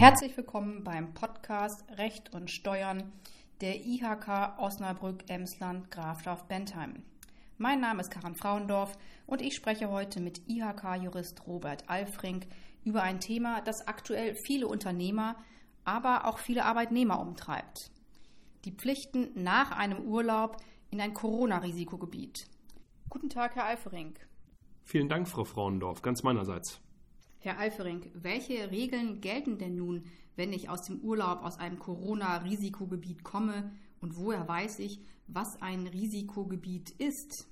Herzlich willkommen beim Podcast Recht und Steuern der IHK Osnabrück-Emsland-Grafschaft-Bentheim. Mein Name ist Karin Frauendorf und ich spreche heute mit IHK-Jurist Robert Alfrink über ein Thema, das aktuell viele Unternehmer, aber auch viele Arbeitnehmer umtreibt. Die Pflichten nach einem Urlaub in ein Corona-Risikogebiet. Guten Tag, Herr Alfrink. Vielen Dank, Frau Frauendorf, ganz meinerseits. Herr Alfering, welche Regeln gelten denn nun, wenn ich aus dem Urlaub aus einem Corona-Risikogebiet komme und woher weiß ich, was ein Risikogebiet ist?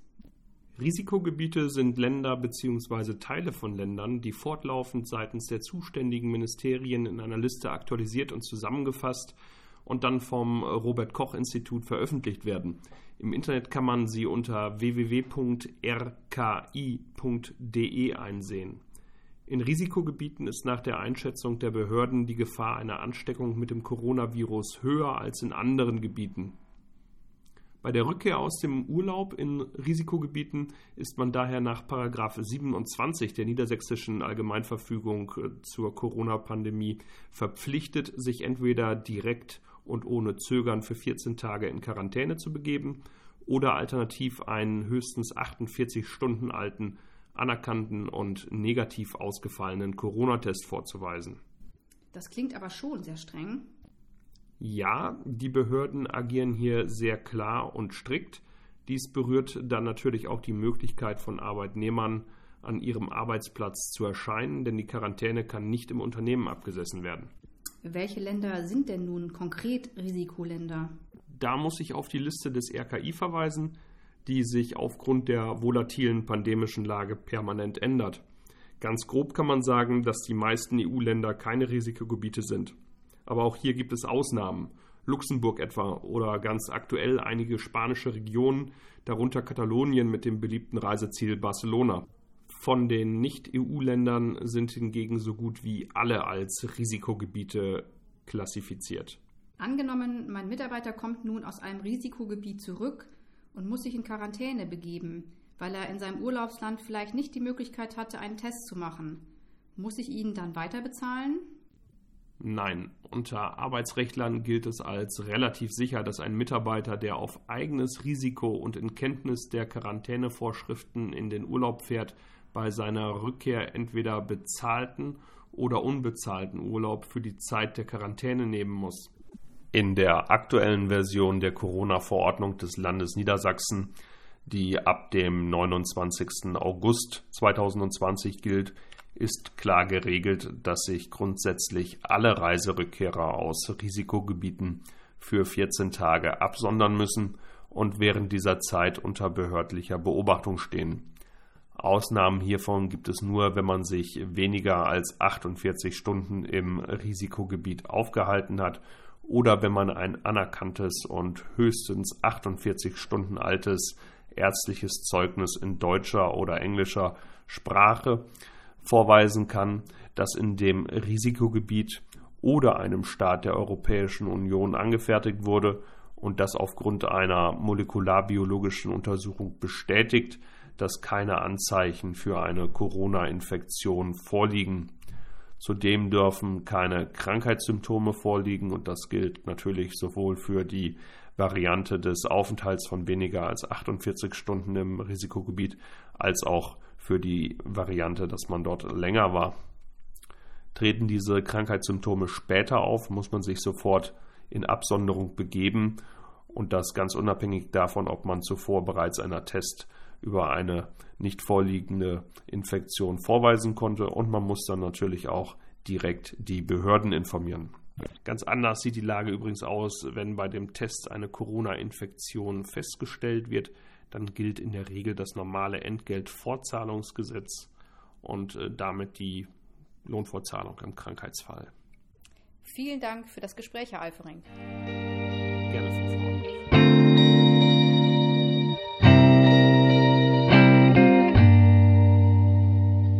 Risikogebiete sind Länder bzw. Teile von Ländern, die fortlaufend seitens der zuständigen Ministerien in einer Liste aktualisiert und zusammengefasst und dann vom Robert Koch Institut veröffentlicht werden. Im Internet kann man sie unter www.rki.de einsehen. In Risikogebieten ist nach der Einschätzung der Behörden die Gefahr einer Ansteckung mit dem Coronavirus höher als in anderen Gebieten. Bei der Rückkehr aus dem Urlaub in Risikogebieten ist man daher nach 27 der Niedersächsischen Allgemeinverfügung äh, zur Corona-Pandemie verpflichtet, sich entweder direkt und ohne Zögern für 14 Tage in Quarantäne zu begeben oder alternativ einen höchstens 48 Stunden alten anerkannten und negativ ausgefallenen Corona-Test vorzuweisen. Das klingt aber schon sehr streng. Ja, die Behörden agieren hier sehr klar und strikt. Dies berührt dann natürlich auch die Möglichkeit von Arbeitnehmern, an ihrem Arbeitsplatz zu erscheinen, denn die Quarantäne kann nicht im Unternehmen abgesessen werden. Welche Länder sind denn nun konkret Risikoländer? Da muss ich auf die Liste des RKI verweisen die sich aufgrund der volatilen pandemischen Lage permanent ändert. Ganz grob kann man sagen, dass die meisten EU-Länder keine Risikogebiete sind. Aber auch hier gibt es Ausnahmen. Luxemburg etwa oder ganz aktuell einige spanische Regionen, darunter Katalonien mit dem beliebten Reiseziel Barcelona. Von den Nicht-EU-Ländern sind hingegen so gut wie alle als Risikogebiete klassifiziert. Angenommen, mein Mitarbeiter kommt nun aus einem Risikogebiet zurück, und muss sich in Quarantäne begeben, weil er in seinem Urlaubsland vielleicht nicht die Möglichkeit hatte, einen Test zu machen. Muss ich ihn dann weiter bezahlen? Nein, unter Arbeitsrechtlern gilt es als relativ sicher, dass ein Mitarbeiter, der auf eigenes Risiko und in Kenntnis der Quarantänevorschriften in den Urlaub fährt, bei seiner Rückkehr entweder bezahlten oder unbezahlten Urlaub für die Zeit der Quarantäne nehmen muss. In der aktuellen Version der Corona-Verordnung des Landes Niedersachsen, die ab dem 29. August 2020 gilt, ist klar geregelt, dass sich grundsätzlich alle Reiserückkehrer aus Risikogebieten für 14 Tage absondern müssen und während dieser Zeit unter behördlicher Beobachtung stehen. Ausnahmen hiervon gibt es nur, wenn man sich weniger als 48 Stunden im Risikogebiet aufgehalten hat oder wenn man ein anerkanntes und höchstens 48 Stunden altes ärztliches Zeugnis in deutscher oder englischer Sprache vorweisen kann, das in dem Risikogebiet oder einem Staat der Europäischen Union angefertigt wurde und das aufgrund einer molekularbiologischen Untersuchung bestätigt, dass keine Anzeichen für eine Corona-Infektion vorliegen. Zudem dürfen keine Krankheitssymptome vorliegen und das gilt natürlich sowohl für die Variante des Aufenthalts von weniger als 48 Stunden im Risikogebiet als auch für die Variante, dass man dort länger war. Treten diese Krankheitssymptome später auf, muss man sich sofort in Absonderung begeben und das ganz unabhängig davon, ob man zuvor bereits einer Test über eine nicht vorliegende Infektion vorweisen konnte und man muss dann natürlich auch direkt die Behörden informieren. Ganz anders sieht die Lage übrigens aus, wenn bei dem Test eine Corona-Infektion festgestellt wird. Dann gilt in der Regel das normale Entgeltfortzahlungsgesetz und äh, damit die Lohnfortzahlung im Krankheitsfall. Vielen Dank für das Gespräch, Herr Alfering. Gerne, Frau Frau.